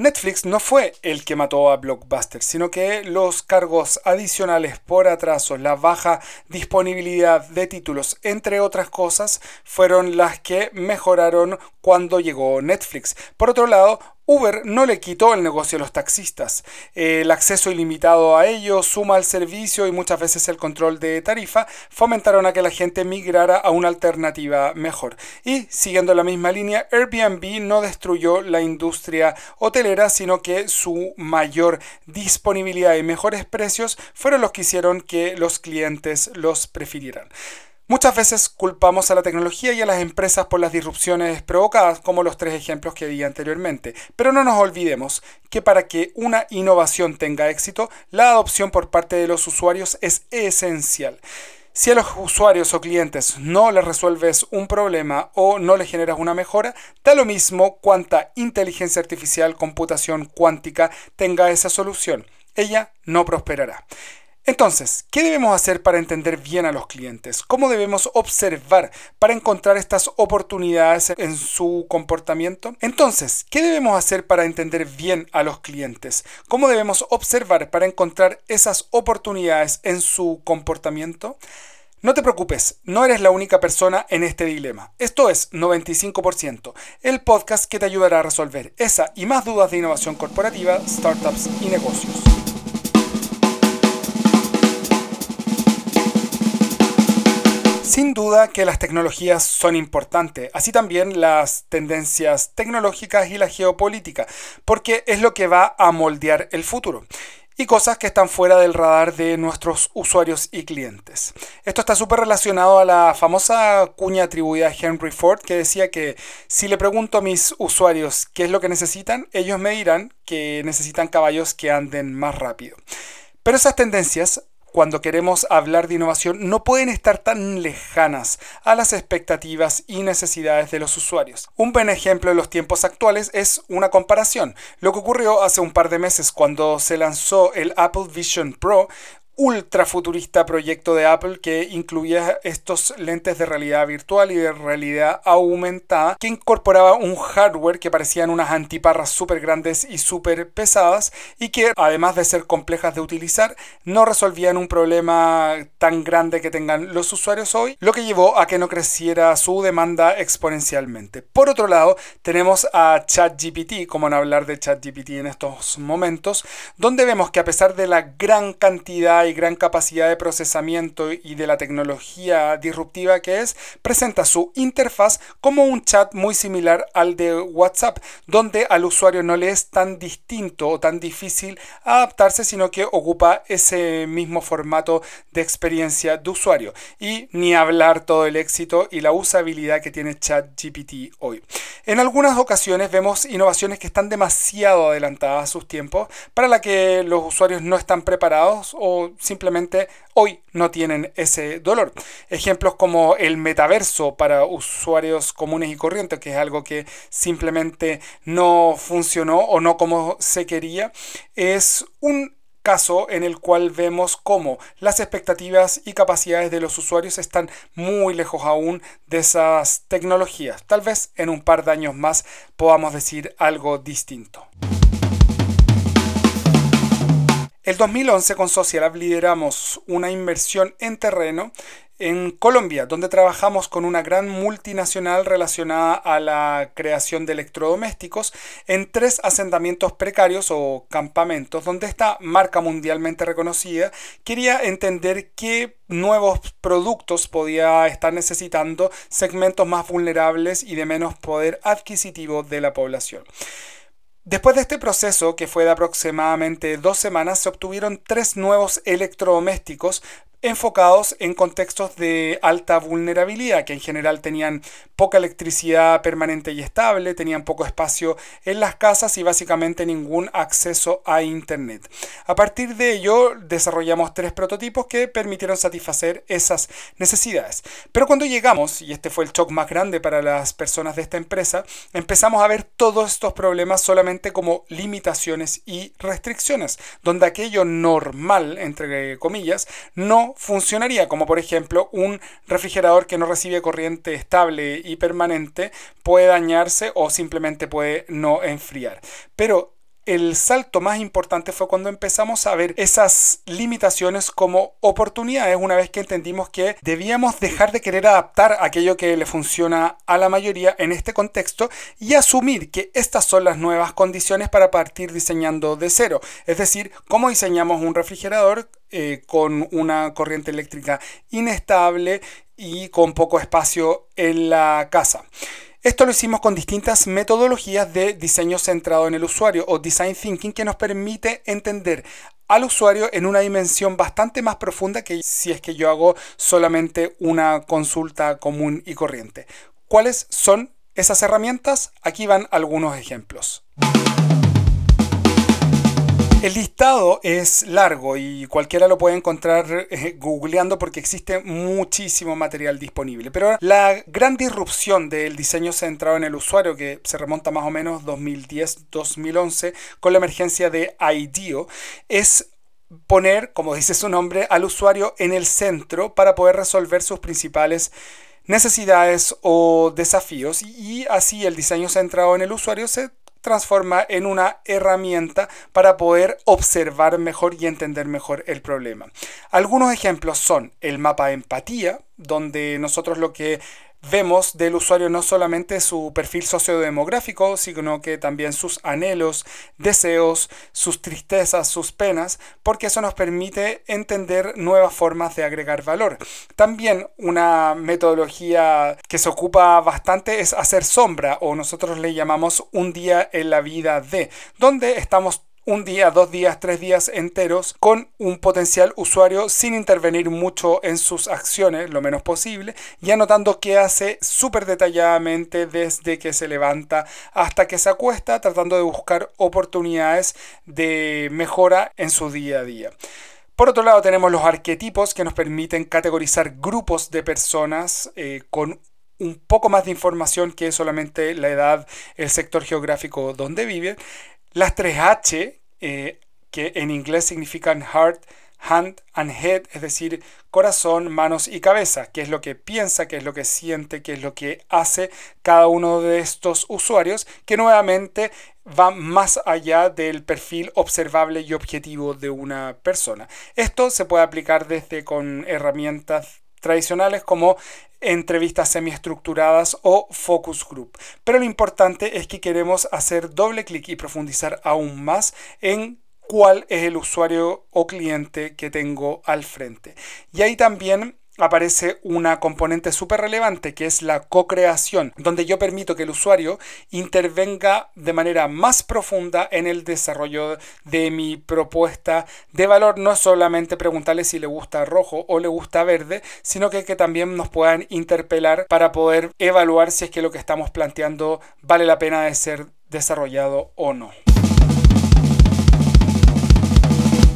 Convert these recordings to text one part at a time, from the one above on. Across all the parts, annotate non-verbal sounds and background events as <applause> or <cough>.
Netflix no fue el que mató a Blockbuster, sino que los cargos adicionales por atraso, la baja disponibilidad de títulos, entre otras cosas, fueron las que mejoraron cuando llegó Netflix. Por otro lado, Uber no le quitó el negocio a los taxistas. El acceso ilimitado a ellos, suma al servicio y muchas veces el control de tarifa fomentaron a que la gente migrara a una alternativa mejor. Y siguiendo la misma línea, Airbnb no destruyó la industria hotelera, sino que su mayor disponibilidad y mejores precios fueron los que hicieron que los clientes los prefirieran. Muchas veces culpamos a la tecnología y a las empresas por las disrupciones provocadas, como los tres ejemplos que di anteriormente, pero no nos olvidemos que para que una innovación tenga éxito, la adopción por parte de los usuarios es esencial. Si a los usuarios o clientes no les resuelves un problema o no les generas una mejora, da lo mismo cuánta inteligencia artificial, computación cuántica tenga esa solución. Ella no prosperará. Entonces, ¿qué debemos hacer para entender bien a los clientes? ¿Cómo debemos observar para encontrar estas oportunidades en su comportamiento? Entonces, ¿qué debemos hacer para entender bien a los clientes? ¿Cómo debemos observar para encontrar esas oportunidades en su comportamiento? No te preocupes, no eres la única persona en este dilema. Esto es 95%, el podcast que te ayudará a resolver esa y más dudas de innovación corporativa, startups y negocios. Sin duda que las tecnologías son importantes, así también las tendencias tecnológicas y la geopolítica, porque es lo que va a moldear el futuro y cosas que están fuera del radar de nuestros usuarios y clientes. Esto está súper relacionado a la famosa cuña atribuida a Henry Ford que decía que si le pregunto a mis usuarios qué es lo que necesitan, ellos me dirán que necesitan caballos que anden más rápido. Pero esas tendencias cuando queremos hablar de innovación no pueden estar tan lejanas a las expectativas y necesidades de los usuarios. Un buen ejemplo de los tiempos actuales es una comparación. Lo que ocurrió hace un par de meses cuando se lanzó el Apple Vision Pro, ultra futurista proyecto de Apple que incluía estos lentes de realidad virtual y de realidad aumentada que incorporaba un hardware que parecían unas antiparras súper grandes y súper pesadas y que además de ser complejas de utilizar no resolvían un problema tan grande que tengan los usuarios hoy, lo que llevó a que no creciera su demanda exponencialmente. Por otro lado, tenemos a ChatGPT, como en hablar de ChatGPT en estos momentos, donde vemos que a pesar de la gran cantidad y gran capacidad de procesamiento y de la tecnología disruptiva que es, presenta su interfaz como un chat muy similar al de WhatsApp, donde al usuario no le es tan distinto o tan difícil adaptarse, sino que ocupa ese mismo formato de experiencia de usuario. Y ni hablar todo el éxito y la usabilidad que tiene ChatGPT hoy. En algunas ocasiones vemos innovaciones que están demasiado adelantadas a sus tiempos para la que los usuarios no están preparados o simplemente hoy no tienen ese dolor. Ejemplos como el metaverso para usuarios comunes y corrientes, que es algo que simplemente no funcionó o no como se quería, es un caso en el cual vemos cómo las expectativas y capacidades de los usuarios están muy lejos aún de esas tecnologías. Tal vez en un par de años más podamos decir algo distinto. El 2011 con Socialab lideramos una inversión en terreno en Colombia, donde trabajamos con una gran multinacional relacionada a la creación de electrodomésticos en tres asentamientos precarios o campamentos, donde esta marca mundialmente reconocida quería entender qué nuevos productos podía estar necesitando segmentos más vulnerables y de menos poder adquisitivo de la población. Después de este proceso, que fue de aproximadamente dos semanas, se obtuvieron tres nuevos electrodomésticos enfocados en contextos de alta vulnerabilidad, que en general tenían poca electricidad permanente y estable, tenían poco espacio en las casas y básicamente ningún acceso a Internet. A partir de ello desarrollamos tres prototipos que permitieron satisfacer esas necesidades. Pero cuando llegamos, y este fue el shock más grande para las personas de esta empresa, empezamos a ver todos estos problemas solamente como limitaciones y restricciones, donde aquello normal, entre comillas, no funcionaría, como por ejemplo un refrigerador que no recibe corriente estable y permanente puede dañarse o simplemente puede no enfriar. Pero el salto más importante fue cuando empezamos a ver esas limitaciones como oportunidades una vez que entendimos que debíamos dejar de querer adaptar aquello que le funciona a la mayoría en este contexto y asumir que estas son las nuevas condiciones para partir diseñando de cero. Es decir, cómo diseñamos un refrigerador eh, con una corriente eléctrica inestable y con poco espacio en la casa. Esto lo hicimos con distintas metodologías de diseño centrado en el usuario o design thinking que nos permite entender al usuario en una dimensión bastante más profunda que si es que yo hago solamente una consulta común y corriente. ¿Cuáles son esas herramientas? Aquí van algunos ejemplos. El listado es largo y cualquiera lo puede encontrar eh, googleando porque existe muchísimo material disponible. Pero la gran disrupción del diseño centrado en el usuario, que se remonta más o menos 2010-2011 con la emergencia de IDEO, es poner, como dice su nombre, al usuario en el centro para poder resolver sus principales necesidades o desafíos y así el diseño centrado en el usuario se transforma en una herramienta para poder observar mejor y entender mejor el problema. Algunos ejemplos son el mapa empatía, donde nosotros lo que vemos del usuario no solamente su perfil sociodemográfico, sino que también sus anhelos, deseos, sus tristezas, sus penas, porque eso nos permite entender nuevas formas de agregar valor. También una metodología que se ocupa bastante es hacer sombra, o nosotros le llamamos un día en la vida de, donde estamos un día, dos días, tres días enteros con un potencial usuario sin intervenir mucho en sus acciones, lo menos posible, y anotando qué hace súper detalladamente desde que se levanta hasta que se acuesta, tratando de buscar oportunidades de mejora en su día a día. Por otro lado, tenemos los arquetipos que nos permiten categorizar grupos de personas eh, con un poco más de información que solamente la edad, el sector geográfico donde viven. Las 3H, eh, que en inglés significan heart, hand and head, es decir, corazón, manos y cabeza, qué es lo que piensa, qué es lo que siente, qué es lo que hace cada uno de estos usuarios, que nuevamente va más allá del perfil observable y objetivo de una persona. Esto se puede aplicar desde con herramientas tradicionales como entrevistas semiestructuradas o focus group. Pero lo importante es que queremos hacer doble clic y profundizar aún más en cuál es el usuario o cliente que tengo al frente. Y ahí también aparece una componente súper relevante que es la co-creación, donde yo permito que el usuario intervenga de manera más profunda en el desarrollo de mi propuesta de valor, no solamente preguntarle si le gusta rojo o le gusta verde, sino que, que también nos puedan interpelar para poder evaluar si es que lo que estamos planteando vale la pena de ser desarrollado o no.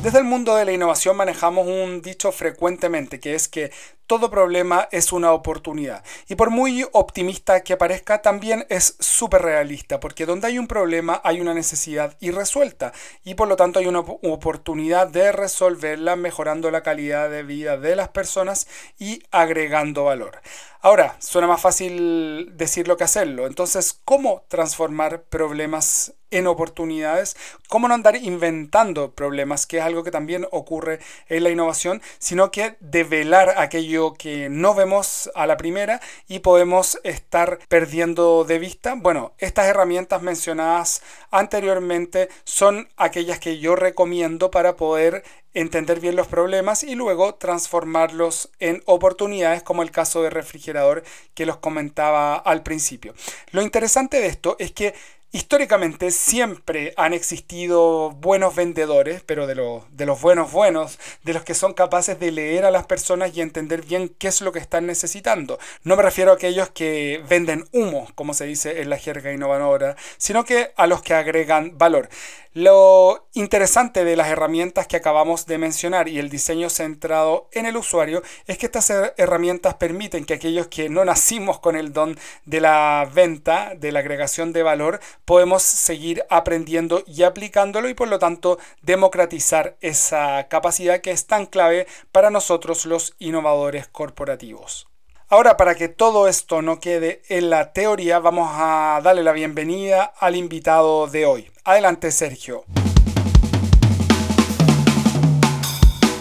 Desde el mundo de la innovación manejamos un dicho frecuentemente, que es que todo problema es una oportunidad. Y por muy optimista que parezca, también es súper realista, porque donde hay un problema hay una necesidad irresuelta y por lo tanto hay una oportunidad de resolverla mejorando la calidad de vida de las personas y agregando valor. Ahora, suena más fácil decirlo que hacerlo. Entonces, ¿cómo transformar problemas en oportunidades? ¿Cómo no andar inventando problemas, que es algo que también ocurre en la innovación, sino que develar aquello que no vemos a la primera y podemos estar perdiendo de vista? Bueno, estas herramientas mencionadas anteriormente son aquellas que yo recomiendo para poder entender bien los problemas y luego transformarlos en oportunidades como el caso de refrigerador que los comentaba al principio. Lo interesante de esto es que Históricamente siempre han existido buenos vendedores, pero de, de, los buenos buenos, de los que son capaces de leer a las personas y entender bien qué es lo que están necesitando. No me refiero a aquellos que venden humo, como se dice en la jerga innovadora, sino que a los que agregan valor. Lo interesante de las herramientas que acabamos de mencionar y el diseño centrado en el usuario es que estas herramientas permiten que aquellos que no nacimos con el don de la venta, de la agregación de valor, podemos seguir aprendiendo y aplicándolo y por lo tanto democratizar esa capacidad que es tan clave para nosotros los innovadores corporativos. Ahora, para que todo esto no quede en la teoría, vamos a darle la bienvenida al invitado de hoy. Adelante, Sergio.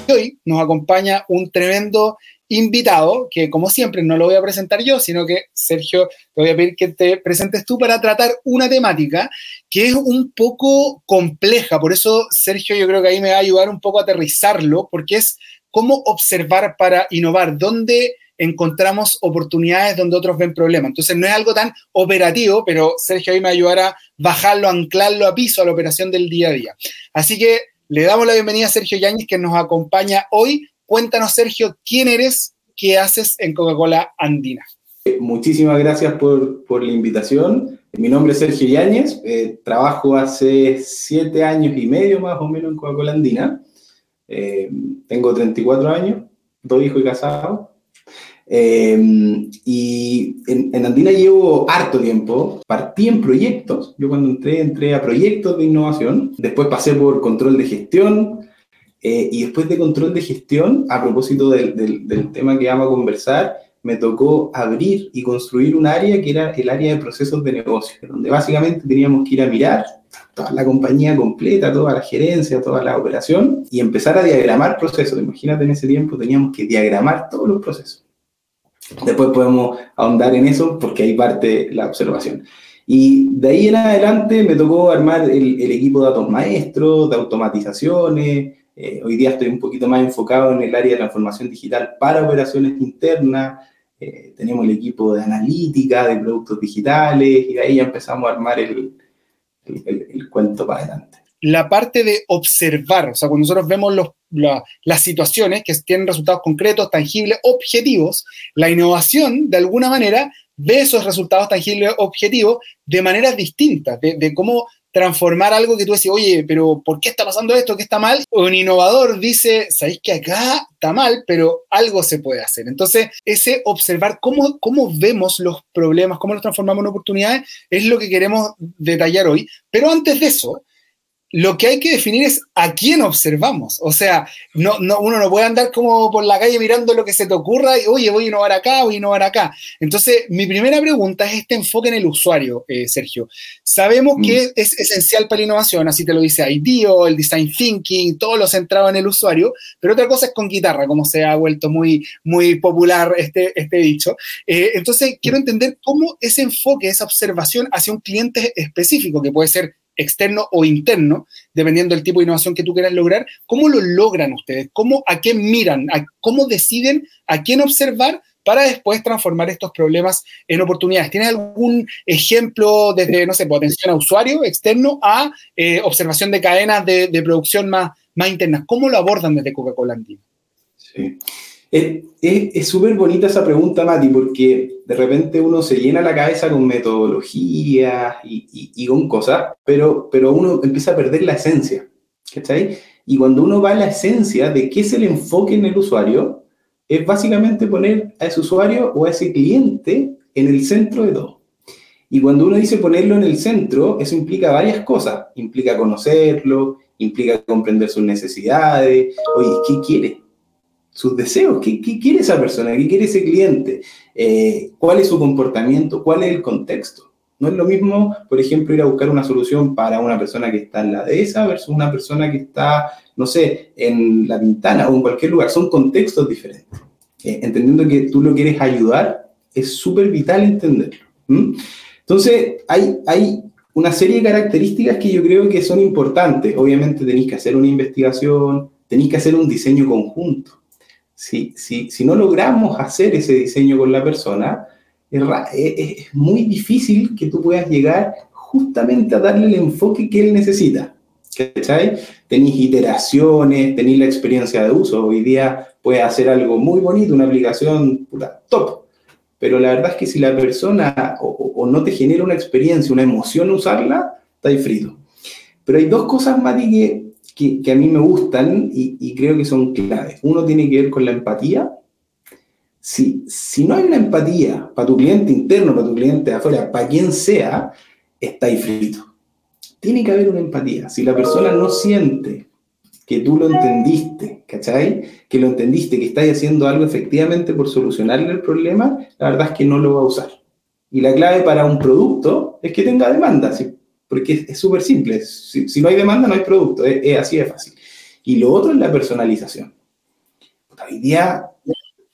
Hoy nos acompaña un tremendo invitado, que como siempre no lo voy a presentar yo, sino que Sergio, te voy a pedir que te presentes tú para tratar una temática que es un poco compleja. Por eso, Sergio, yo creo que ahí me va a ayudar un poco a aterrizarlo, porque es cómo observar para innovar, dónde encontramos oportunidades donde otros ven problemas. Entonces no es algo tan operativo, pero Sergio ahí me ayudará a bajarlo, anclarlo a piso a la operación del día a día. Así que le damos la bienvenida a Sergio Yáñez que nos acompaña hoy Cuéntanos, Sergio, quién eres, qué haces en Coca-Cola Andina. Muchísimas gracias por, la invitación. Mi nombre es Sergio Yáñez, eh, trabajo hace siete años y medio más o menos en Coca-Cola Andina. Eh, tengo 34 años, dos hijos y casado. Eh, y en, en, Andina llevo harto tiempo. Partí en proyectos. Yo cuando entré, entré a proyectos de innovación. Después pasé por control de gestión, eh, y después de control de gestión, a propósito del, del, tema que vamos a conversar, me tocó abrir y construir un área que era el área de procesos de negocio, donde básicamente teníamos que ir a mirar toda la compañía completa, toda la gerencia, toda la operación y empezar a diagramar procesos. Imagínate en ese tiempo teníamos que diagramar todos los procesos. Después podemos ahondar en eso porque ahí parte la observación. Y de ahí en adelante me tocó armar el, el equipo de datos maestros, de automatizaciones, eh, hoy día estoy un poquito más enfocado en el área de transformación digital para operaciones internas. Eh, tenemos el equipo de analítica, de productos digitales, y de ahí ya empezamos a armar el, el, cuento para adelante. La parte de observar, o sea, cuando nosotros vemos los, las situaciones que tienen resultados concretos, tangibles, objetivos, la innovación, de alguna manera, ve esos resultados tangibles, objetivos, de maneras distintas, de, de cómo transformar algo que tú decís, oye, pero ¿por qué está pasando esto? ¿Qué está mal? Un innovador dice, sabéis que acá está mal, pero algo se puede hacer. Entonces, ese observar cómo, cómo vemos los problemas, cómo los transformamos en oportunidades, es lo que queremos detallar hoy. Pero antes de eso, lo que hay que definir es a quién observamos. O sea, no, no, uno no puede andar como por la calle mirando lo que se te ocurra y, oye, voy a innovar acá, voy a innovar acá. Entonces, mi primera pregunta es este enfoque en el usuario, eh, Sergio. Sabemos que mm. es esencial para la innovación, así te lo dice IDEO, el Design Thinking, todo lo centrado en el usuario, pero otra cosa es con guitarra, como se ha vuelto muy, muy popular este, este dicho. Eh, entonces, quiero entender cómo ese enfoque, esa observación hacia un cliente específico, que puede ser externo o interno, dependiendo del tipo de innovación que tú quieras lograr, ¿cómo lo logran ustedes? ¿Cómo, ¿A qué miran? ¿Cómo deciden a quién observar para después transformar estos problemas en oportunidades? ¿Tienes algún ejemplo desde, no sé, atención a usuario externo a eh, observación de cadenas de, producción más, más internas? ¿Cómo lo abordan desde Coca-Cola Andina? Sí. Es súper bonita esa pregunta, Mati, porque de repente uno se llena la cabeza con metodologías y, con cosas, pero, pero uno empieza a perder la esencia, ¿cachai? Y cuando uno va a la esencia de qué es el enfoque en el usuario, es básicamente poner a ese usuario o a ese cliente en el centro de todo. Y cuando uno dice ponerlo en el centro, eso implica varias cosas. Implica conocerlo, implica comprender sus necesidades. Oye, ¿qué quiere? Sus deseos, ¿qué, quiere esa persona? ¿Qué quiere ese cliente? Eh, ¿Cuál es su comportamiento? ¿Cuál es el contexto? No es lo mismo, por ejemplo, ir a buscar una solución para una persona que está en la dehesa versus una persona que está, no sé, en la ventana o en cualquier lugar. Son contextos diferentes. Eh, entendiendo que tú lo quieres ayudar, es súper vital entenderlo. Entonces, hay, hay una serie de características que yo creo que son importantes. Obviamente tenéis que hacer una investigación, tenéis que hacer un diseño conjunto si, si, si no logramos hacer ese diseño con la persona, es, es, muy difícil que tú puedas llegar justamente a darle el enfoque que él necesita. ¿Cachai? Tenéis iteraciones, tenéis la experiencia de uso. Hoy día puedes hacer algo muy bonito, una aplicación top. Pero la verdad es que si la persona o, no te genera una experiencia, una emoción usarla, está ahí frito. Pero hay dos cosas, Mati, que que, a mí me gustan y, creo que son claves. Uno tiene que ver con la empatía. Si, si no hay una empatía para tu cliente interno, para tu cliente de afuera, para quien sea, está ahí frito. Tiene que haber una empatía. Si la persona no siente que tú lo entendiste, ¿cachai? Que lo entendiste, que estás haciendo algo efectivamente por solucionarle el problema, la verdad es que no lo va a usar. Y la clave para un producto es que tenga demanda, ¿sí? Porque es súper simple. Si, no hay demanda, no hay producto, es, así de fácil. Y lo otro es la personalización. Hoy día,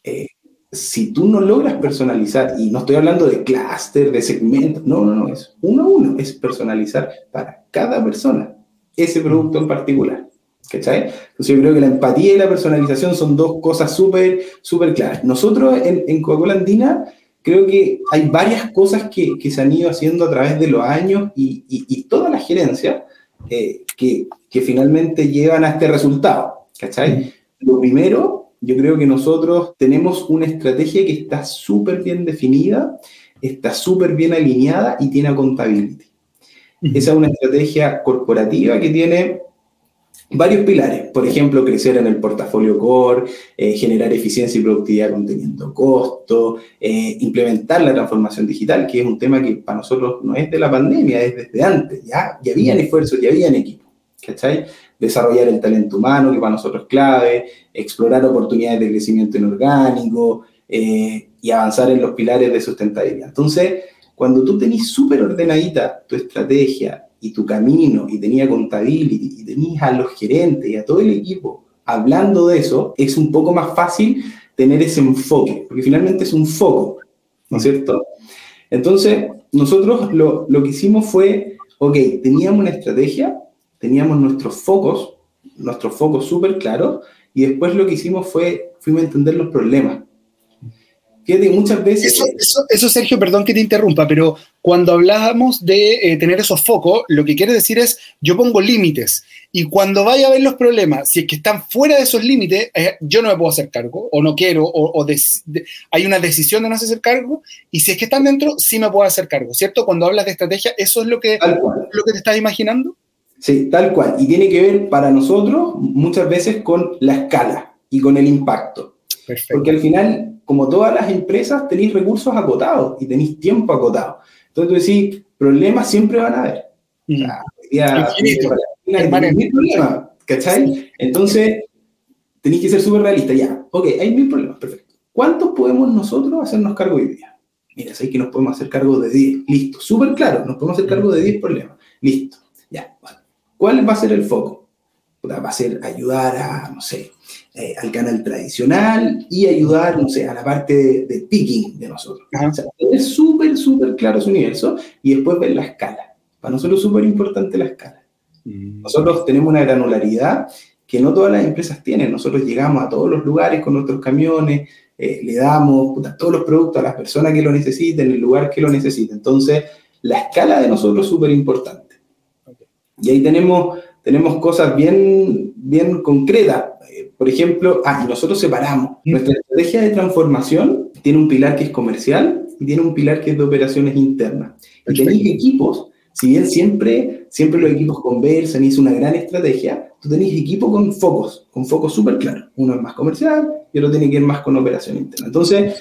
eh, si tú no logras personalizar, y no estoy hablando de clúster, de segmentos, no, no, no, es uno a uno, es personalizar para cada persona ese producto en particular. ¿Cachai? Entonces yo creo que la empatía y la personalización son dos cosas súper, súper claras. Nosotros en, en Coca-Cola Andina creo que hay varias cosas que, que, se han ido haciendo a través de los años y, y, y toda la gerencia eh, que, que, finalmente llegan a este resultado. ¿Cachai? Lo primero, yo creo que nosotros tenemos una estrategia que está súper bien definida, está súper bien alineada y tiene accountability. Esa es una estrategia corporativa que tiene varios pilares. Por ejemplo, crecer en el portafolio core, eh, generar eficiencia y productividad conteniendo costo, eh, implementar la transformación digital, que es un tema que para nosotros no es de la pandemia, es desde antes. Ya, ya habían esfuerzos, ya habían equipos. ¿Cachai? Desarrollar el talento humano, que para nosotros es clave, explorar oportunidades de crecimiento inorgánico eh, y avanzar en los pilares de sustentabilidad. Entonces, cuando tú tenés súper ordenadita tu estrategia y tu camino y tenía contabilidad y tenías a los gerentes y a todo el equipo hablando de eso, es un poco más fácil tener ese enfoque, porque finalmente es un foco, ¿no es cierto? Entonces, nosotros lo, lo que hicimos fue, ok, teníamos una estrategia, teníamos nuestros focos, nuestros focos súper claros, y después lo que hicimos fue, fuimos a entender los problemas. Fíjate, muchas veces... Eso, Sergio, perdón que te interrumpa, pero cuando hablábamos de eh, tener esos focos, lo que quiere decir es, yo pongo límites, y cuando vaya a ver los problemas, si es que están fuera de esos límites, eh, yo no me puedo hacer cargo, o no quiero, o, hay una decisión de no hacer cargo, y si es que están dentro, sí me puedo hacer cargo, ¿cierto? Cuando hablas de estrategia, ¿eso es lo que, lo que te estás imaginando? Sí, tal cual. Y tiene que ver para nosotros muchas veces con la escala y con el impacto. Perfecto. Porque al final como todas las empresas, tenéis recursos acotados y tenéis tiempo acotado. Entonces tú decís, problemas siempre van a haber. Mm. hay problemas, ¿cachai? Entonces, tenéis que ser súper realistas. Ya, ok, hay mil problemas, perfecto. ¿Cuántos podemos nosotros hacernos cargo hoy día? Mira, sabéis que nos podemos hacer cargo de 10. Listo, súper claro, nos podemos hacer cargo de 10 problemas. Listo, ya. ¿Cuál va a ser el foco? Va a ser ayudar a, no sé, eh, al canal tradicional y ayudar, no sé, a la parte de, picking de nosotros. es súper, súper claro su universo y después ver la escala. Para nosotros es súper importante la escala. Mm. Nosotros tenemos una granularidad que no todas las empresas tienen. Nosotros llegamos a todos los lugares con nuestros camiones, eh, le damos todos los productos a las personas que lo necesiten, el lugar que lo necesiten. Entonces, la escala de nosotros es súper importante. Y ahí tenemos, tenemos cosas bien, bien concretas por ejemplo, ah, y nosotros separamos. Nuestra estrategia de transformación tiene un pilar que es comercial y tiene un pilar que es de operaciones internas. Y tenéis equipos, si bien siempre, siempre los equipos conversan y es una gran estrategia, tú tenéis equipos con focos, con focos súper claros. Uno es más comercial y otro tiene que ir más con operación interna. Entonces,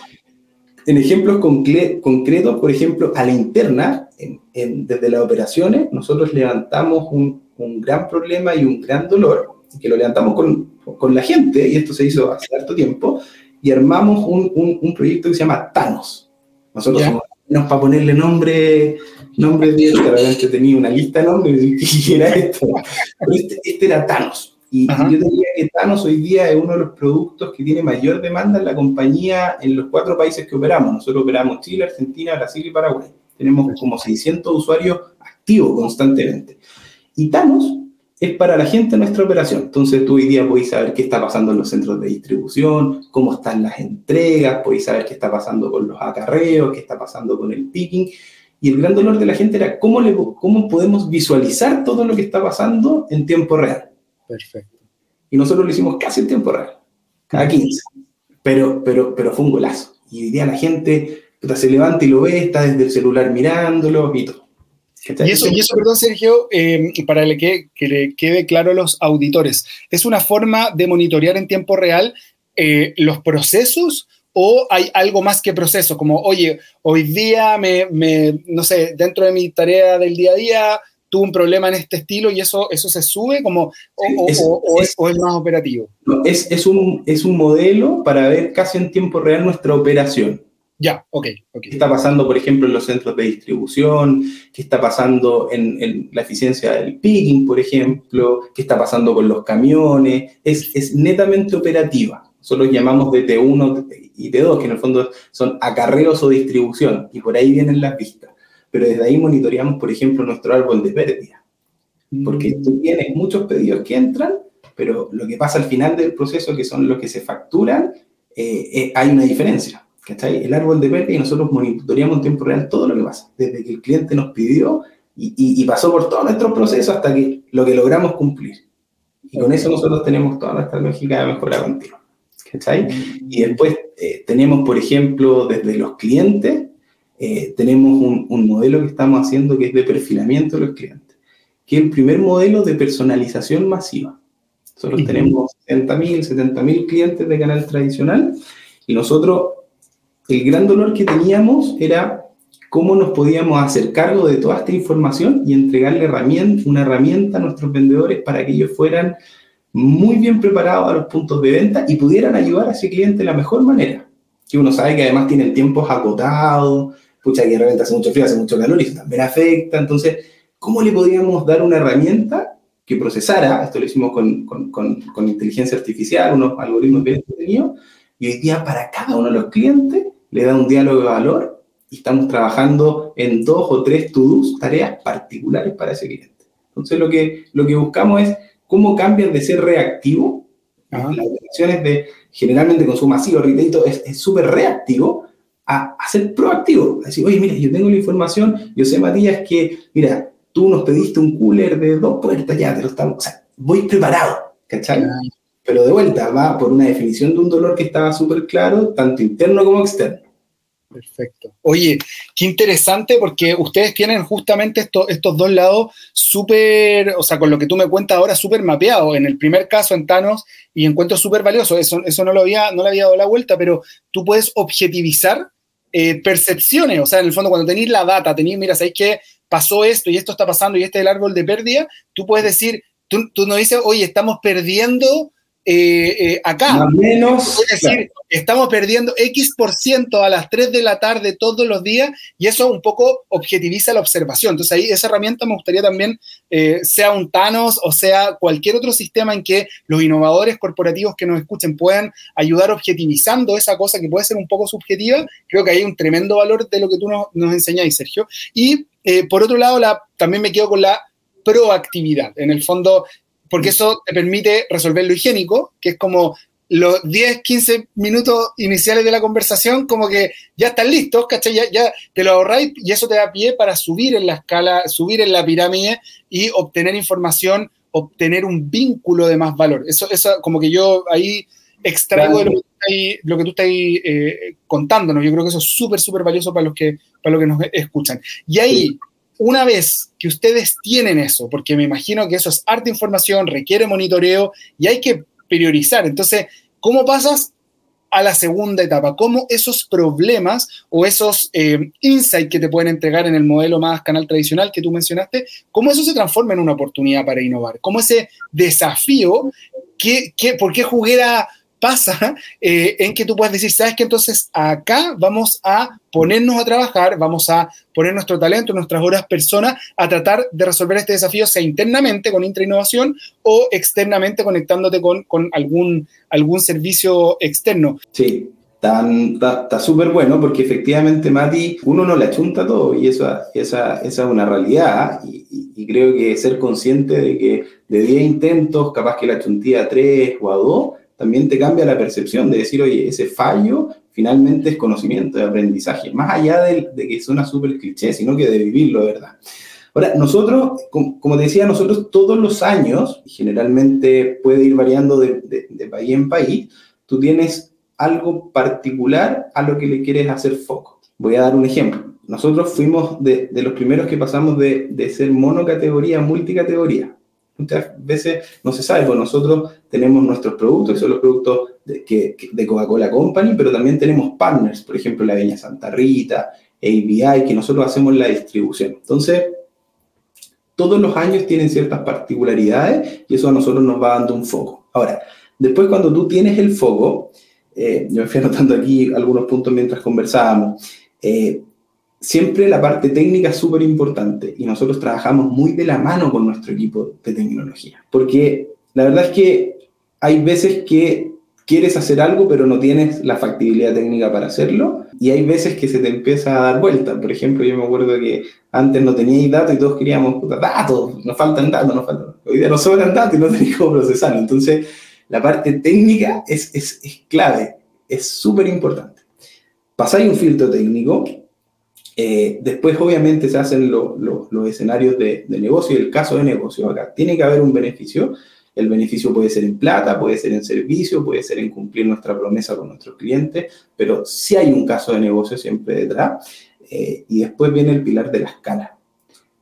en ejemplos concretos, por ejemplo, a la interna, desde las operaciones, nosotros levantamos un, un gran problema y un gran dolor, que lo levantamos con con la gente, y esto se hizo hace harto tiempo, y armamos un, un, proyecto que se llama Thanos. Nosotros somos somos para ponerle nombre, nombre que realmente tenía una lista de nombres y era esto. Este, este, era Thanos. Y, yo diría que Thanos hoy día es uno de los productos que tiene mayor demanda en la compañía en los cuatro países que operamos. Nosotros operamos Chile, Argentina, Brasil y Paraguay. Tenemos como 600 usuarios activos constantemente. Y Thanos es para la gente nuestra operación. Entonces tú hoy día podéis saber qué está pasando en los centros de distribución, cómo están las entregas, podéis saber qué está pasando con los acarreos, qué está pasando con el picking. Y el gran dolor de la gente era cómo, le, cómo podemos visualizar todo lo que está pasando en tiempo real. Perfecto. Y nosotros lo hicimos casi en tiempo real, cada 15. Pero, pero, pero fue un golazo. Y hoy día la gente se levanta y lo ve, está desde el celular mirándolo y todo. Y eso, y eso, perdón, Sergio, eh, para que, que, le quede claro a los auditores, ¿es una forma de monitorear en tiempo real eh, los procesos o hay algo más que proceso? Como, oye, hoy día me, me, no sé, dentro de mi tarea del día a día, tuvo un problema en este estilo y eso, eso se sube como, o, es, o, es, más operativo. es, es, un, es un modelo para ver casi en tiempo real nuestra operación. Ya, ok. ¿Qué está pasando, por ejemplo, en los centros de distribución? ¿Qué está pasando en, la eficiencia del picking, por ejemplo? ¿Qué está pasando con los camiones? Es, es netamente operativa. Solo llamamos de T1 y T2, que en el fondo son acarreos o distribución, y por ahí vienen las vistas. Pero desde ahí monitoreamos, por ejemplo, nuestro árbol de pérdida. Porque tú mm. tienes muchos pedidos que entran, pero lo que pasa al final del proceso, que son los que se facturan, eh, eh, hay una diferencia ¿cachai? El árbol de pérdida y nosotros monitoreamos en tiempo real todo lo que pasa, desde que el cliente nos pidió y, pasó por todos nuestros procesos hasta que lo que logramos cumplir. Y con eso nosotros tenemos toda nuestra lógica de mejora continua. ¿cachai? Y después eh, tenemos, por ejemplo, desde los clientes, eh, tenemos un, un, modelo que estamos haciendo que es de perfilamiento de los clientes, que es el primer modelo de personalización masiva. Nosotros tenemos 60.000, 70.000 clientes de canal tradicional y nosotros el gran dolor que teníamos era cómo nos podíamos hacer cargo de toda esta información y entregarle herramienta, una herramienta a nuestros vendedores para que ellos fueran muy bien preparados a los puntos de venta y pudieran ayudar a ese cliente de la mejor manera. Que uno sabe que además tienen tiempos agotados, pucha, que de repente hace mucho frío, hace mucho calor y eso también afecta. Entonces, ¿cómo le podíamos dar una herramienta que procesara? Esto lo hicimos con, con, con, inteligencia artificial, unos algoritmos bien entretenidos, y hoy día para cada uno de los clientes le da un diálogo de valor y estamos trabajando en dos o tres to-dos, tareas particulares para ese cliente. Entonces, lo que, lo que buscamos es cómo cambian de ser reactivo, las operaciones de generalmente consumo masivo, retail, es súper reactivo, a, ser proactivo. A decir, oye, mira, yo tengo la información, yo sé, Matías, que, mira, tú nos pediste un cooler de dos puertas, ya te lo estamos, o sea, voy preparado, ¿cachai? Pero de vuelta, va por una definición de un dolor que estaba súper claro, tanto interno como externo. Perfecto. Oye, qué interesante porque ustedes tienen justamente estos dos lados súper, o sea, con lo que tú me cuentas ahora, súper mapeado. En el primer caso, en Thanos, y encuentro súper valioso, eso, eso no, lo había, no le había dado la vuelta, pero tú puedes objetivizar eh, percepciones, o sea, en el fondo, cuando tenéis la data, tenéis, mira, sabéis que pasó esto y esto está pasando y este es el árbol de pérdida, tú puedes decir, tú, tú no dices, oye, estamos perdiendo eh, eh, acá. menos. Es decir, estamos perdiendo X por ciento a las 3 de la tarde todos los días y eso un poco objetiviza la observación. Entonces ahí esa herramienta me gustaría también, eh, sea un Thanos o sea cualquier otro sistema en que los innovadores corporativos que nos escuchen puedan ayudar objetivizando esa cosa que puede ser un poco subjetiva. Creo que hay un tremendo valor de lo que tú nos, nos enseñáis, Sergio. Y por otro lado, la, también me quedo con la proactividad. En el fondo, porque eso te permite resolver lo higiénico, que es como los 10, 15 minutos iniciales de la conversación, como que ya están listos, ¿cachai? Ya, te lo ahorráis y eso te da pie para subir en la escala, subir en la pirámide y obtener información, obtener un vínculo de más valor. Eso, eso como que yo ahí extraigo de lo que tú estás, eh, contándonos. Yo creo que eso es súper, súper valioso para los, que, para los que nos escuchan. Y ahí, una vez que ustedes tienen eso, porque me imagino que eso es arte información, requiere monitoreo y hay que priorizar. Entonces, ¿cómo pasas a la segunda etapa? ¿Cómo esos problemas o esos eh, insights que te pueden entregar en el modelo más canal tradicional que tú mencionaste, cómo eso se transforma en una oportunidad para innovar? ¿Cómo ese desafío, qué, qué, por qué juguera pasa eh, en que tú puedes decir, sabes que entonces acá vamos a ponernos a trabajar, vamos a poner nuestro talento, nuestras horas personas a tratar de resolver este desafío, sea internamente con intrainnovación o externamente conectándote con, con algún, algún servicio externo. Sí, está súper bueno porque efectivamente, Mati, uno no le achunta todo y eso, esa, esa es una realidad y, creo que ser consciente de que de 10 intentos, capaz que la chuntía a 3 o a 2, también te cambia la percepción de decir, oye, ese fallo finalmente es conocimiento, de aprendizaje, más allá de, que suena súper cliché, sino que de vivirlo, ¿verdad? Ahora, nosotros, como te decía, nosotros todos los años, generalmente puede ir variando de, país en país, tú tienes algo particular a lo que le quieres hacer foco. Voy a dar un ejemplo. Nosotros fuimos de, los primeros que pasamos de, de ser monocategoría a multicategoría muchas veces no se sabe, pues nosotros tenemos nuestros productos, que son los productos de, Coca-Cola Company, pero también tenemos partners, por ejemplo, la Viña Santa Rita, ABI, que nosotros hacemos la distribución. Entonces, todos los años tienen ciertas particularidades y eso a nosotros nos va dando un foco. Ahora, después cuando tú tienes el foco, eh, yo me fui anotando aquí algunos puntos mientras conversábamos, eh, siempre la parte técnica es súper importante y nosotros trabajamos muy de la mano con nuestro equipo de tecnología, porque la verdad es que hay veces que quieres hacer algo pero no tienes la factibilidad técnica para hacerlo y hay veces que se te empieza a dar vuelta. Por ejemplo, yo me acuerdo que antes no teníais datos y todos queríamos datos, nos faltan datos, nos faltan. Hoy día nos sobran datos y no tenéis cómo procesarlo. Entonces, la parte técnica es, es, es clave, es súper importante. Pasáis un filtro técnico, eh, después obviamente se hacen los escenarios de, de negocio y el caso de negocio acá. Tiene que haber un beneficio el beneficio puede ser en plata, puede ser en servicio, puede ser en cumplir nuestra promesa con nuestros clientes, pero si hay un caso de negocio siempre detrás. Eh, y después viene el pilar de la escala.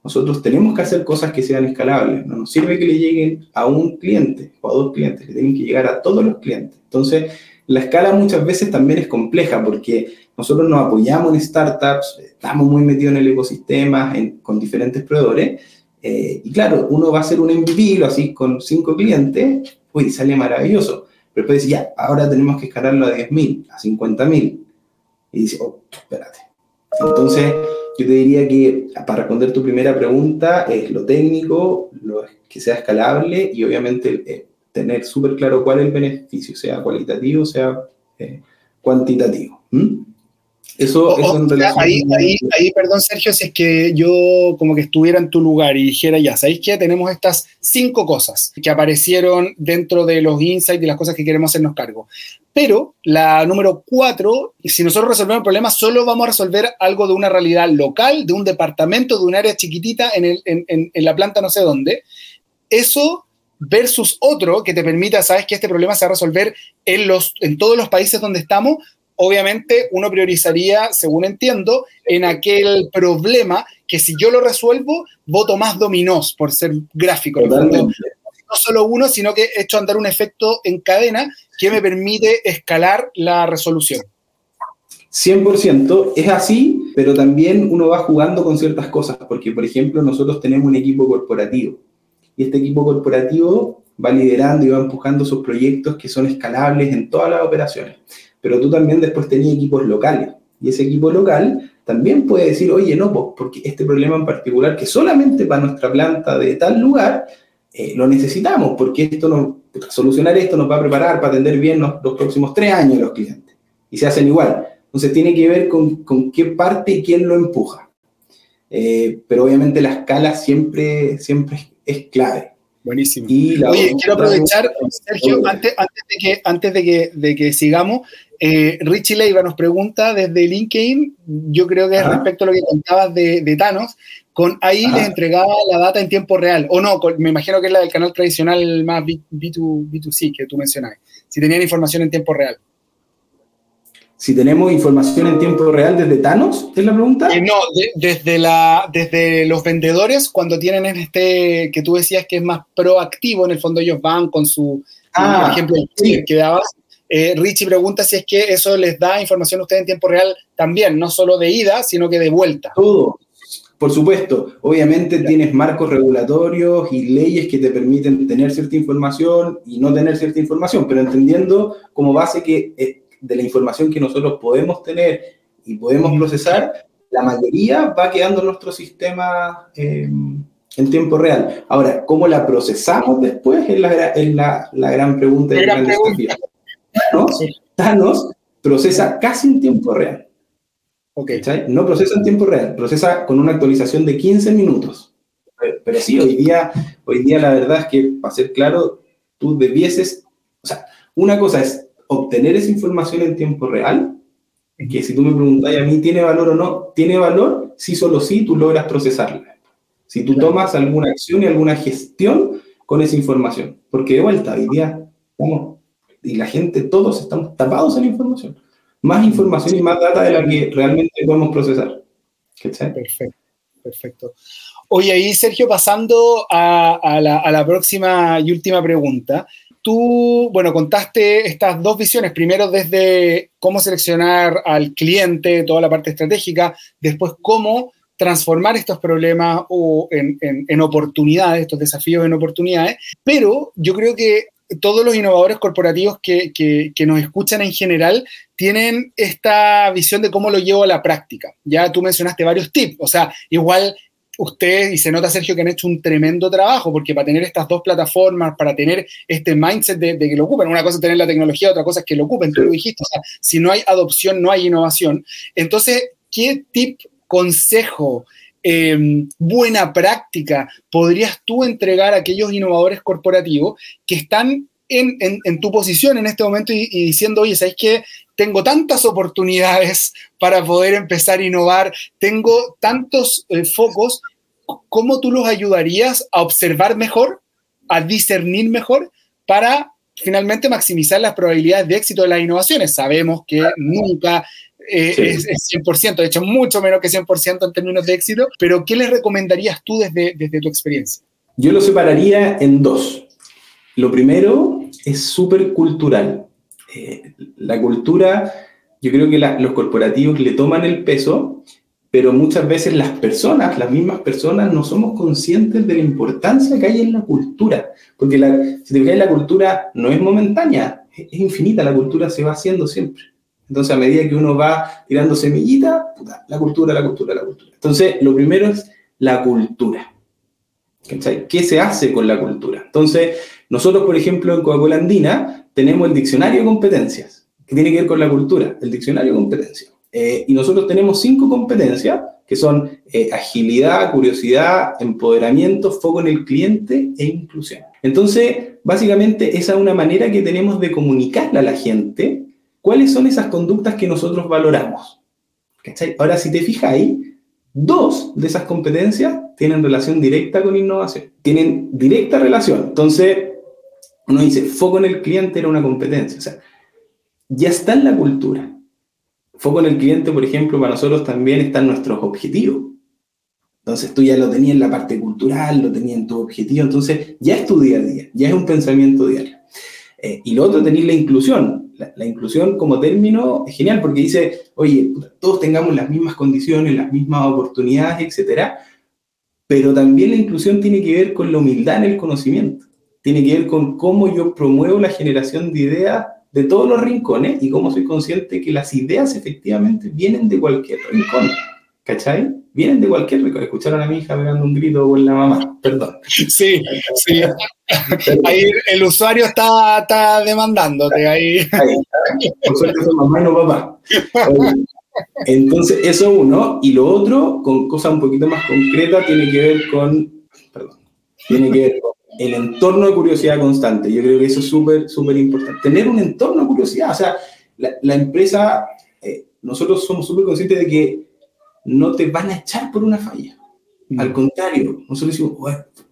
Nosotros tenemos que hacer cosas que sean escalables. No nos sirve que le lleguen a un cliente o a dos clientes, que tienen que llegar a todos los clientes. Entonces, la escala muchas veces también es compleja porque nosotros nos apoyamos en startups, estamos muy metidos en el ecosistema, con diferentes proveedores, eh, y claro, uno va a hacer un MVP, así con cinco clientes, uy, sale maravilloso. Pero después dice, ya, ahora tenemos que escalarlo a 10.000, a 50.000. Y dice, oh, espérate. Entonces, yo te diría que para responder tu primera pregunta, es lo técnico, lo que sea escalable y obviamente eh, tener súper claro cuál es el beneficio, sea cualitativo, sea eh, cuantitativo. Eso, ahí, ahí, ahí, perdón, Sergio, si es que yo como que estuviera en tu lugar y dijera, ya, ¿sabéis qué? Tenemos estas cinco cosas que aparecieron dentro de los insights y las cosas que queremos hacernos cargo. Pero la número cuatro, si nosotros resolvemos el problema, solo vamos a resolver algo de una realidad local, de un departamento, de un área chiquitita en, el, en, en, en la planta no sé dónde. Eso versus otro que te permita, sabes que este problema se va a resolver en, los, en todos los países donde estamos, obviamente uno priorizaría, según entiendo, en aquel problema que si yo lo resuelvo, voto más dominós por ser gráfico. No solo uno, sino que he hecho andar un efecto en cadena que me permite escalar la resolución. 100% es así, pero también uno va jugando con ciertas cosas, porque por ejemplo nosotros tenemos un equipo corporativo y este equipo corporativo va liderando y va empujando sus proyectos que son escalables en todas las operaciones pero tú también después tenías equipos locales. Y ese equipo local también puede decir, oye, no, porque este problema en particular, que solamente para nuestra planta de tal lugar, eh, lo necesitamos, porque esto no, solucionar esto nos va a preparar para atender bien los, próximos tres años los clientes. Y se hacen igual. Entonces tiene que ver con, con qué parte y quién lo empuja. Eh, pero obviamente la escala siempre, siempre es clave. Buenísimo. Oye, quiero aprovechar, Sergio, antes, antes, de que, antes de que, de que sigamos, eh, Richie Leiva nos pregunta desde LinkedIn, yo creo que es respecto a lo que contabas de, Thanos, con ahí les entregaba la data en tiempo real, o no, me imagino que es la del canal tradicional más B, 2 c que tú mencionabas, si tenían información en tiempo real si tenemos información en tiempo real desde Thanos, ¿es la pregunta? Eh, no, desde, la, desde los vendedores, cuando tienen este, que tú decías que es más proactivo, en el fondo ellos van con su, ah, ejemplo, el que dabas. Eh, Richie pregunta si es que eso les da información a ustedes en tiempo real también, no solo de ida, sino que de vuelta. Todo, por supuesto, obviamente tienes marcos regulatorios y leyes que te permiten tener cierta información y no tener cierta información, pero entendiendo como base que eh, de la información que nosotros podemos tener y podemos procesar, la mayoría va quedando en nuestro sistema eh, en tiempo real. Ahora, ¿cómo la procesamos después? Es la, es la, la gran pregunta. La gran pregunta. Thanos, Thanos, procesa casi en tiempo real. Okay. No procesa en tiempo real, procesa con una actualización de 15 minutos. Pero, pero, sí, hoy día, hoy día la verdad es que, para ser claro, tú debieses, o sea, una cosa es obtener esa información en tiempo real, que si tú me preguntas a mí, ¿tiene valor o no? Tiene valor si solo si tú logras procesarla. Si tú tomas alguna acción y alguna gestión con esa información. Porque de vuelta, hoy día estamos, y la gente, todos estamos tapados en información. Más información y más data de la que realmente podemos procesar. Perfecto, perfecto. Oye, ahí Sergio, pasando a, la, a la próxima y última pregunta tú, bueno, contaste estas dos visiones, primero desde cómo seleccionar al cliente, toda la parte estratégica, después cómo transformar estos problemas o en, oportunidades, estos desafíos en oportunidades, pero yo creo que todos los innovadores corporativos que, que, nos escuchan en general tienen esta visión de cómo lo llevo a la práctica. Ya tú mencionaste varios tips, o sea, igual ustedes, y se nota Sergio que han hecho un tremendo trabajo, porque para tener estas dos plataformas, para tener este mindset de, que lo ocupen, una cosa es tener la tecnología, otra cosa es que lo ocupen, tú lo dijiste, o sea, si no hay adopción, no hay innovación. Entonces, ¿qué tip, consejo, em, buena práctica podrías tú entregar a aquellos innovadores corporativos que están en, tu posición en este momento y, diciendo, oye, ¿sabes qué? Tengo tantas oportunidades para poder empezar a innovar, tengo tantos eh, focos, ¿cómo tú los ayudarías a observar mejor, a discernir mejor para finalmente maximizar las probabilidades de éxito de las innovaciones? Sabemos que nunca eh, es, 100%, de hecho mucho menos que 100% en términos de éxito, pero ¿qué les recomendarías tú desde, desde tu experiencia? Yo lo separaría en dos. Lo primero es súper cultural. Eh, la cultura, yo creo que los corporativos le toman el peso, pero muchas veces las personas, las mismas personas, no somos conscientes de la importancia que hay en la cultura. Porque la, si te fijas, la cultura no es momentánea, es, infinita, la cultura se va haciendo siempre. Entonces, a medida que uno va tirando semillita, la cultura, la cultura, la cultura. Entonces, lo primero es la cultura. ¿Qué se hace con la cultura? Entonces, nosotros, por ejemplo, en Coca-Cola Andina tenemos el diccionario de competencias, que tiene que ver con la cultura, el diccionario de competencias. Eh, y nosotros tenemos cinco competencias, que son eh, agilidad, curiosidad, empoderamiento, foco en el cliente e inclusión. Entonces, básicamente, esa es una manera que tenemos de comunicarle a la gente cuáles son esas conductas que nosotros valoramos. Ahora, si te ahí, dos de esas competencias tienen relación directa con innovación. Tienen directa relación. Entonces, uno dice, foco en el cliente era una competencia. O sea, ya está en la cultura. Foco en el cliente, por ejemplo, para nosotros también están nuestros objetivos. Entonces tú ya lo tenías en la parte cultural, lo tenías en tu objetivo, entonces ya es tu día a día, ya es un pensamiento diario. Eh, y lo otro tenéis la inclusión. La, la, inclusión como término es genial porque dice, oye, todos tengamos las mismas condiciones, las mismas oportunidades, etcétera, pero también la inclusión tiene que ver con la humildad en el conocimiento tiene que ver con cómo yo promuevo la generación de ideas de todos los rincones y cómo soy consciente que las ideas efectivamente vienen de cualquier rincón. ¿Cachai? Vienen de cualquier rincón. Escucharon a mi hija pegando un grito con la mamá. Perdón. Sí, sí. Ahí el usuario está, está demandándote. Ahí. Por suerte son mamá y no papá. Entonces, eso uno. Y lo otro, con cosas un poquito más concretas, tiene que ver con. Perdón. Tiene que ver con el entorno de curiosidad constante. Yo creo que eso es súper, súper importante. Tener un entorno de curiosidad. O sea, la, empresa, eh, nosotros somos súper conscientes de que no te van a echar por una falla. Mm. Al contrario, nosotros decimos,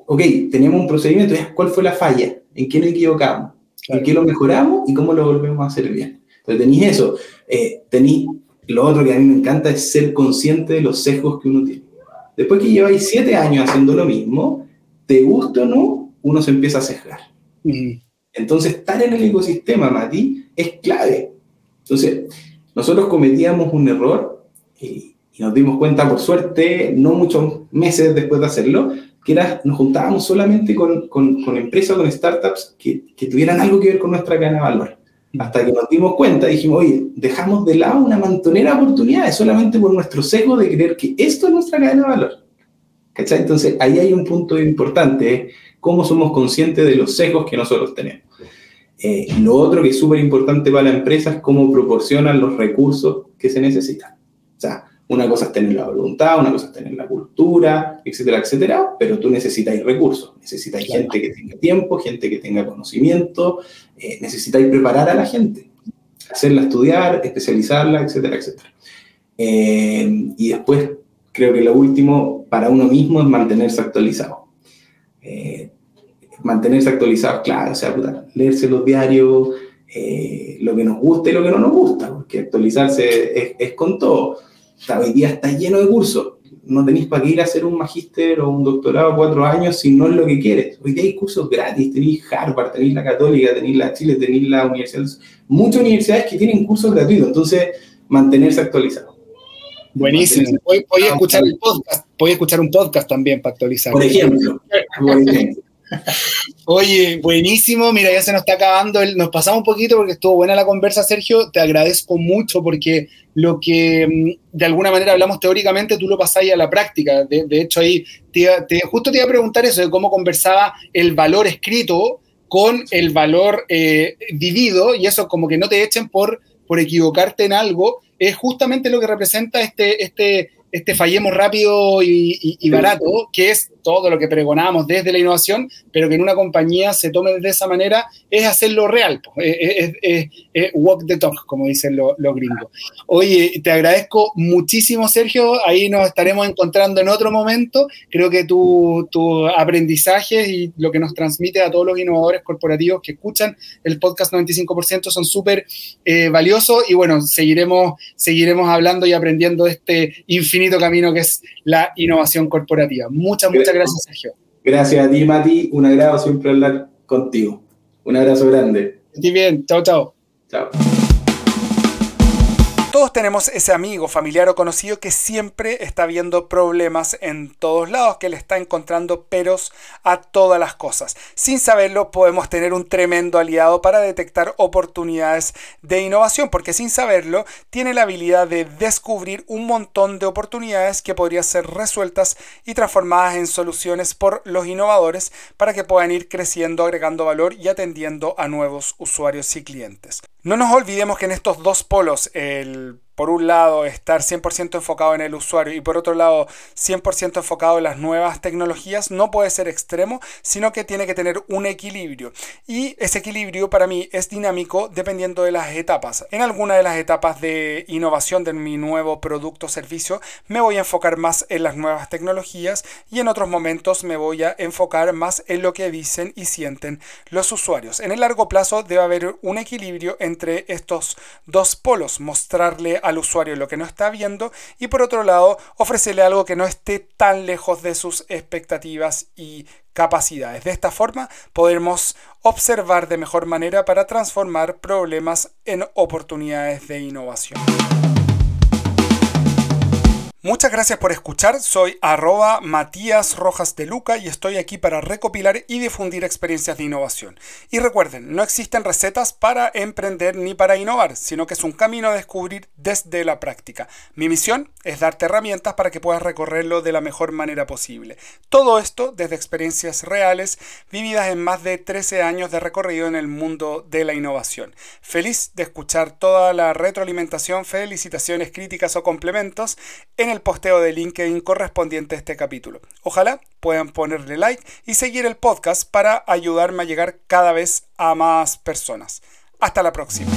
ok, tenemos un procedimiento, ¿cuál fue la falla? ¿En qué nos equivocamos? ¿En qué lo mejoramos? ¿Y cómo lo volvemos a hacer bien? Entonces tenéis eso. Eh, tenéis, lo otro que a mí me encanta es ser consciente de los sesgos que uno tiene. Después que lleváis siete años haciendo lo mismo, te gusta o no, uno se empieza a sesgar. Entonces, estar en el ecosistema, Mati, es clave. Entonces, nosotros cometíamos un error y, nos dimos cuenta, por suerte, no muchos meses después de hacerlo, que era, nos juntábamos solamente con, con, empresas, con startups que, que, tuvieran algo que ver con nuestra cadena de valor. Hasta que nos dimos cuenta, dijimos, oye, dejamos de lado una mantonera de oportunidades solamente por nuestro sesgo de creer que esto es nuestra cadena de valor. ¿Cachai? Entonces, ahí hay un punto importante, cómo somos conscientes de los sesgos que nosotros tenemos. Eh, lo otro que es súper importante para la empresa es cómo proporcionan los recursos que se necesitan. O sea, una cosa es tener la voluntad, una cosa es tener la cultura, etcétera, etcétera, pero tú necesitas recursos, necesitas gente que tenga tiempo, gente que tenga conocimiento, eh, necesitáis preparar a la gente, hacerla estudiar, especializarla, etcétera, etcétera. Eh, y después, creo que lo último para uno mismo es mantenerse actualizado. Eh, mantenerse actualizados, claro, o sea, leerse los diarios, eh, lo que nos gusta y lo que no nos gusta, porque actualizarse es, con todo. hoy día está lleno de cursos. No tenéis para qué ir a hacer un magíster o un doctorado cuatro años si no es lo que quieres. Hoy día hay cursos gratis, tenéis Harvard, tenéis la Católica, tenéis la Chile, tenéis la Universidad. Muchas universidades que tienen cursos gratuitos, entonces mantenerse actualizado. Buenísimo. Voy, a escuchar el podcast, voy a escuchar un podcast también para actualizar. Por ejemplo. <laughs> Oye, buenísimo. Mira, ya se nos está acabando. nos pasamos un poquito porque estuvo buena la conversa, Sergio. Te agradezco mucho porque lo que mm, de alguna manera hablamos teóricamente, tú lo pasáis a la práctica. De, hecho, ahí te, justo te iba a preguntar eso de cómo conversaba el valor escrito con el valor eh, vivido y eso como que no te echen por, por equivocarte en algo, es justamente lo que representa este, este, este fallemos rápido y, barato, que es todo lo que pregonamos desde la innovación, pero que en una compañía se tome de esa manera, es hacerlo real, es, walk the talk, como dicen los, gringos. Oye, te agradezco muchísimo, Sergio, ahí nos estaremos encontrando en otro momento. Creo que tu, tu aprendizaje y lo que nos transmite a todos los innovadores corporativos que escuchan el podcast 95% son súper eh, valiosos y bueno, seguiremos, seguiremos hablando y aprendiendo este infinito camino que es la innovación corporativa. Muchas, muchas gracias, Sergio. Gracias a ti, Mati. Un agrado siempre hablar contigo. Un abrazo grande. Estoy bien. Chao, chao. Chao. Todos tenemos ese amigo, familiar o conocido que siempre está viendo problemas en todos lados, que le está encontrando peros a todas las cosas. Sin saberlo, podemos tener un tremendo aliado para detectar oportunidades de innovación, porque sin saberlo, tiene la habilidad de descubrir un montón de oportunidades que podrían ser resueltas y transformadas en soluciones por los innovadores para que puedan ir creciendo, agregando valor y atendiendo a nuevos usuarios y clientes. No nos olvidemos que en estos dos polos, el por un lado, estar 100% enfocado en el usuario y por otro lado, 100% enfocado en las nuevas tecnologías, no puede ser extremo, sino que tiene que tener un equilibrio. Y ese equilibrio para mí es dinámico dependiendo de las etapas. En alguna de las etapas de innovación de mi nuevo producto o servicio, me voy a enfocar más en las nuevas tecnologías y en otros momentos me voy a enfocar más en lo que dicen y sienten los usuarios. En el largo plazo debe haber un equilibrio entre estos dos polos, mostrarle al usuario lo que no está viendo y por otro lado ofrecerle algo que no esté tan lejos de sus expectativas y capacidades. De esta forma podremos observar de mejor manera para transformar problemas en oportunidades de innovación. Muchas gracias por escuchar, soy arroba Matías Rojas de Luca y estoy aquí para recopilar y difundir experiencias de innovación. Y recuerden, no existen recetas para emprender ni para innovar, sino que es un camino a descubrir desde la práctica. Mi misión es darte herramientas para que puedas recorrerlo de la mejor manera posible. Todo esto desde experiencias reales vividas en más de 13 años de recorrido en el mundo de la innovación. Feliz de escuchar toda la retroalimentación, felicitaciones, críticas o complementos en el posteo de LinkedIn correspondiente a este capítulo. Ojalá puedan ponerle like y seguir el podcast para ayudarme a llegar cada vez a más personas. Hasta la próxima.